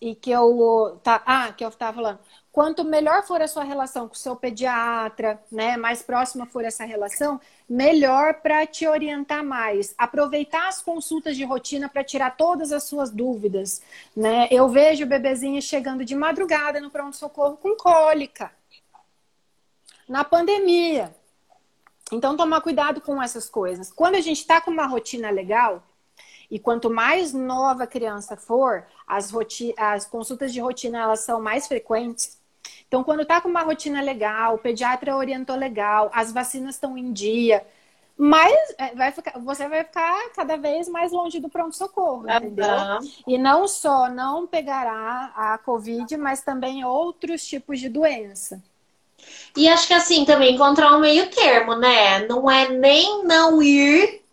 e que eu tá, ah, que eu estava falando. Quanto melhor for a sua relação com o seu pediatra, né, mais próxima for essa relação, melhor para te orientar mais. Aproveitar as consultas de rotina para tirar todas as suas dúvidas, né? Eu vejo bebezinha chegando de madrugada no pronto socorro com cólica. Na pandemia. Então tomar cuidado com essas coisas. Quando a gente está com uma rotina legal, e quanto mais nova a criança for, as, as consultas de rotina elas são mais frequentes. Então, quando está com uma rotina legal, o pediatra orientou legal, as vacinas estão em dia, mas é, vai ficar, você vai ficar cada vez mais longe do pronto-socorro, entendeu? E não só não pegará a Covid, mas também outros tipos de doença. E acho que assim também encontrar um meio termo, né? Não é nem não ir,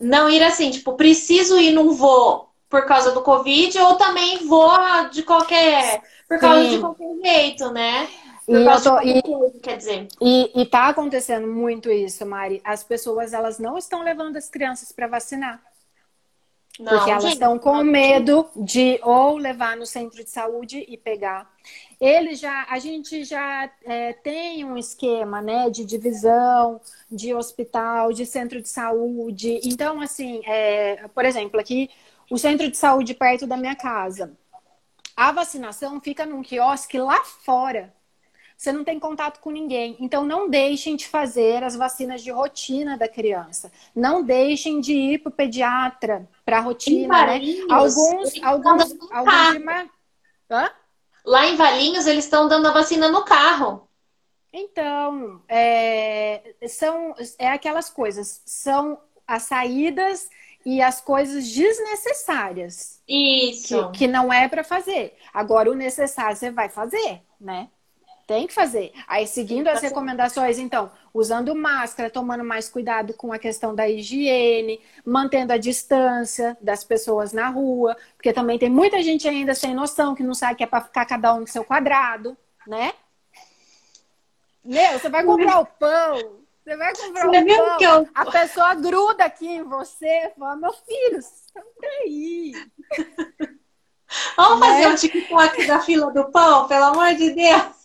não ir assim, tipo, preciso ir, não vou por causa do Covid, ou também vou de qualquer por causa Sim. de qualquer jeito, né? Por e, tô, e, coisa, quer dizer. E, e tá acontecendo muito isso, Mari. As pessoas elas não estão levando as crianças para vacinar. Não, porque elas estão com medo de ou levar no centro de saúde e pegar. Ele já, a gente já é, tem um esquema, né, de divisão, de hospital, de centro de saúde. Então, assim, é, por exemplo, aqui o centro de saúde perto da minha casa a vacinação fica num quiosque lá fora. Você não tem contato com ninguém. Então, não deixem de fazer as vacinas de rotina da criança. Não deixem de ir para o pediatra para rotina, né? Alguns, alguns, alguns de. Hã? Lá em Valinhos, eles estão dando a vacina no carro. Então, é, são é aquelas coisas, são as saídas e as coisas desnecessárias. Isso. Que, que não é para fazer. Agora, o necessário você vai fazer, né? Tem que fazer. Aí, seguindo as recomendações, então, usando máscara, tomando mais cuidado com a questão da higiene, mantendo a distância das pessoas na rua, porque também tem muita gente ainda sem noção que não sabe que é para ficar cada um no seu quadrado, né? Meu, você vai comprar o pão, você vai comprar um pão, eu... a pessoa gruda aqui em você fala, meu filho, sai daí. Vamos né? fazer um TikTok da fila do pão, pelo amor de Deus.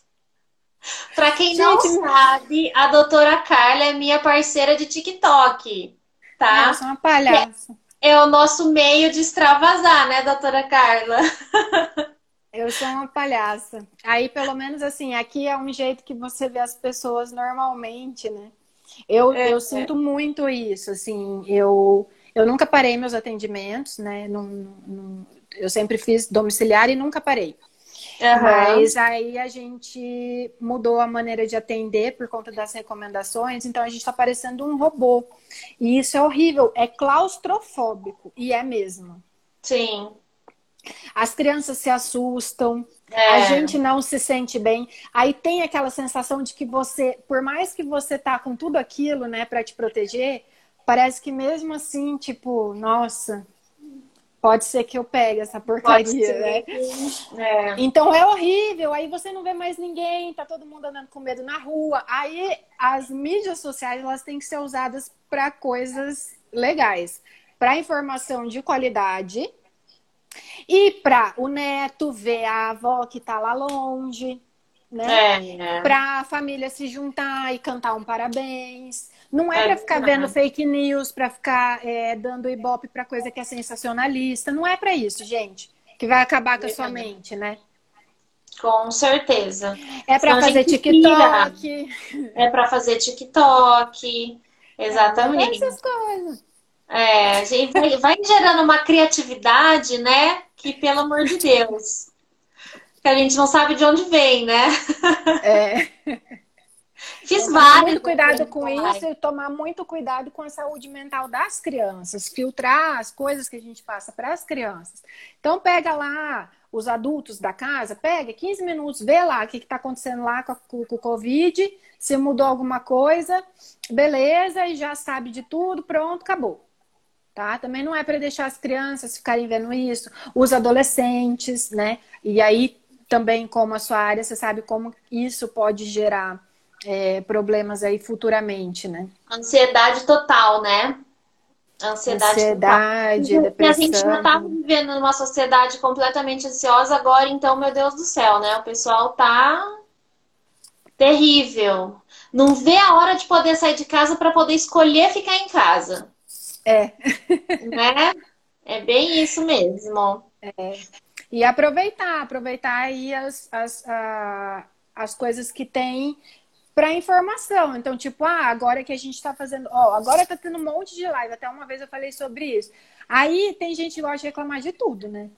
Para quem não sabe, a doutora Carla é minha parceira de TikTok, tá? Eu sou uma palhaça. É, o nosso meio de extravasar, né, doutora Carla? Eu sou uma palhaça. Aí, pelo menos assim, aqui é um jeito que você vê as pessoas normalmente, né? Eu, é, eu é. sinto muito isso, assim, eu, eu nunca parei meus atendimentos, né? Não, não, eu sempre fiz domiciliar e nunca parei. Uhum. Mas aí a gente mudou a maneira de atender por conta das recomendações, então a gente está parecendo um robô. E isso é horrível, é claustrofóbico, e é mesmo. Sim. As crianças se assustam, é. a gente não se sente bem. Aí tem aquela sensação de que você, por mais que você tá com tudo aquilo, né, para te proteger, parece que mesmo assim, tipo, nossa, pode ser que eu pegue essa porcaria, né? É. Então é horrível. Aí você não vê mais ninguém, tá todo mundo andando com medo na rua. Aí as mídias sociais elas têm que ser usadas para coisas legais, para informação de qualidade e para o neto ver a avó que está lá longe, né? É, é. Para a família se juntar e cantar um parabéns. Não é, é para ficar vendo fake news, para ficar é, dando ibope para coisa que é sensacionalista. Não é para isso, gente. Que vai acabar com a sua mente, né? Com certeza. É para fazer TikTok. É para fazer TikTok. Exatamente. essas coisas. É, a gente vai, vai gerando uma criatividade, né? Que, pelo amor de Deus, que a gente não sabe de onde vem, né? É. Fiz vários. muito cuidado com isso e tomar muito cuidado com a saúde mental das crianças, filtrar as coisas que a gente passa para as crianças. Então pega lá os adultos da casa, pega 15 minutos, vê lá o que está acontecendo lá com, com, com o Covid, se mudou alguma coisa, beleza, e já sabe de tudo, pronto, acabou. Tá? Também não é para deixar as crianças ficarem vendo isso, os adolescentes, né? E aí também, como a sua área, você sabe como isso pode gerar é, problemas aí futuramente, né? Ansiedade total, né? Ansiedade, Ansiedade total. depressão. a gente não tá vivendo numa sociedade completamente ansiosa agora, então, meu Deus do céu, né? O pessoal tá terrível. Não vê a hora de poder sair de casa para poder escolher ficar em casa. É. Né? É bem isso mesmo. É. E aproveitar, aproveitar aí as, as, a, as coisas que tem para informação. Então, tipo, ah, agora que a gente está fazendo, ó, agora tá tendo um monte de live. Até uma vez eu falei sobre isso. Aí tem gente que gosta de reclamar de tudo, né?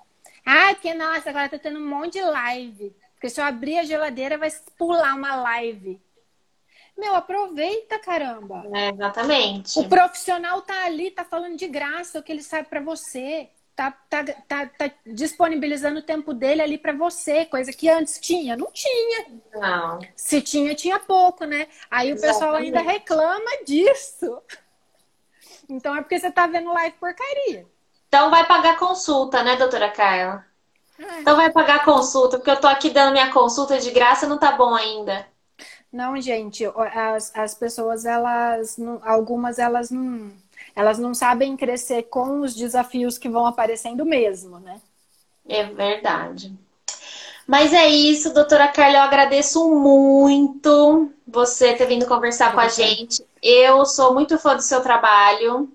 Ah, porque nossa, agora tá tendo um monte de live. Porque se eu abrir a geladeira vai pular uma live. Meu, aproveita, caramba. É, exatamente. O profissional tá ali, tá falando de graça o que ele sabe para você tá, tá, tá, tá disponibilizando o tempo dele ali para você, coisa que antes tinha. Não tinha. Não. Se tinha, tinha pouco, né? Aí o Exatamente. pessoal ainda reclama disso. Então é porque você tá vendo live porcaria. Então vai pagar consulta, né, doutora Carla? É. Então vai pagar consulta, porque eu tô aqui dando minha consulta de graça, não tá bom ainda. Não, gente, as, as pessoas, elas, algumas elas não elas não sabem crescer com os desafios que vão aparecendo mesmo, né? É verdade. Mas é isso, doutora Carla, eu agradeço muito você ter vindo conversar com a gente. Eu sou muito fã do seu trabalho.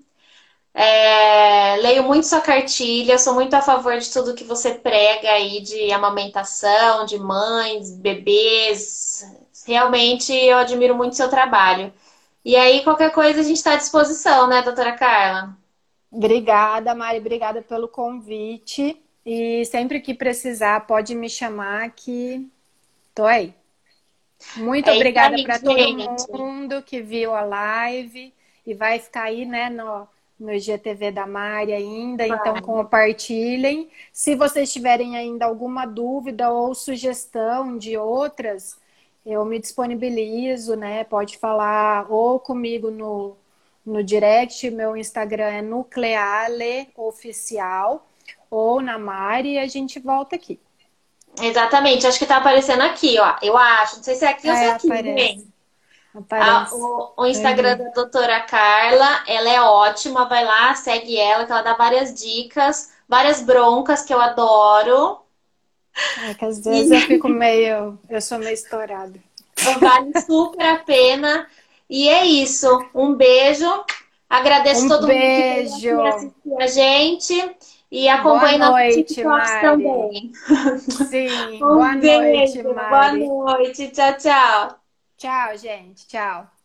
É, leio muito sua cartilha, sou muito a favor de tudo que você prega aí de amamentação, de mães, bebês. Realmente eu admiro muito seu trabalho. E aí, qualquer coisa, a gente está à disposição, né, doutora Carla? Obrigada, Mari. Obrigada pelo convite. E sempre que precisar, pode me chamar que tô aí. Muito é obrigada para todo mundo que viu a live e vai ficar aí, né, no, no IGTV da Mari ainda. Vai. Então, compartilhem. Se vocês tiverem ainda alguma dúvida ou sugestão de outras, eu me disponibilizo, né? Pode falar ou comigo no, no direct, meu Instagram é Nucleale Oficial, ou na Mari, e a gente volta aqui. Exatamente, acho que tá aparecendo aqui, ó. Eu acho, não sei se é aqui ou se é aqui. Aparece. Ah, o, o, Instagram uhum. da doutora Carla, ela é ótima, vai lá, segue ela, que ela dá várias dicas, várias broncas que eu adoro. É que às vezes eu fico meio. Eu sou meio estourada. Vale super a pena. E é isso. Um beijo. Agradeço um todo beijo. mundo que assistiu a gente. E acompanhe boa noite, Mari. também. Sim, um boa beijo, noite, Mari. Boa noite. Tchau, tchau. Tchau, gente. Tchau.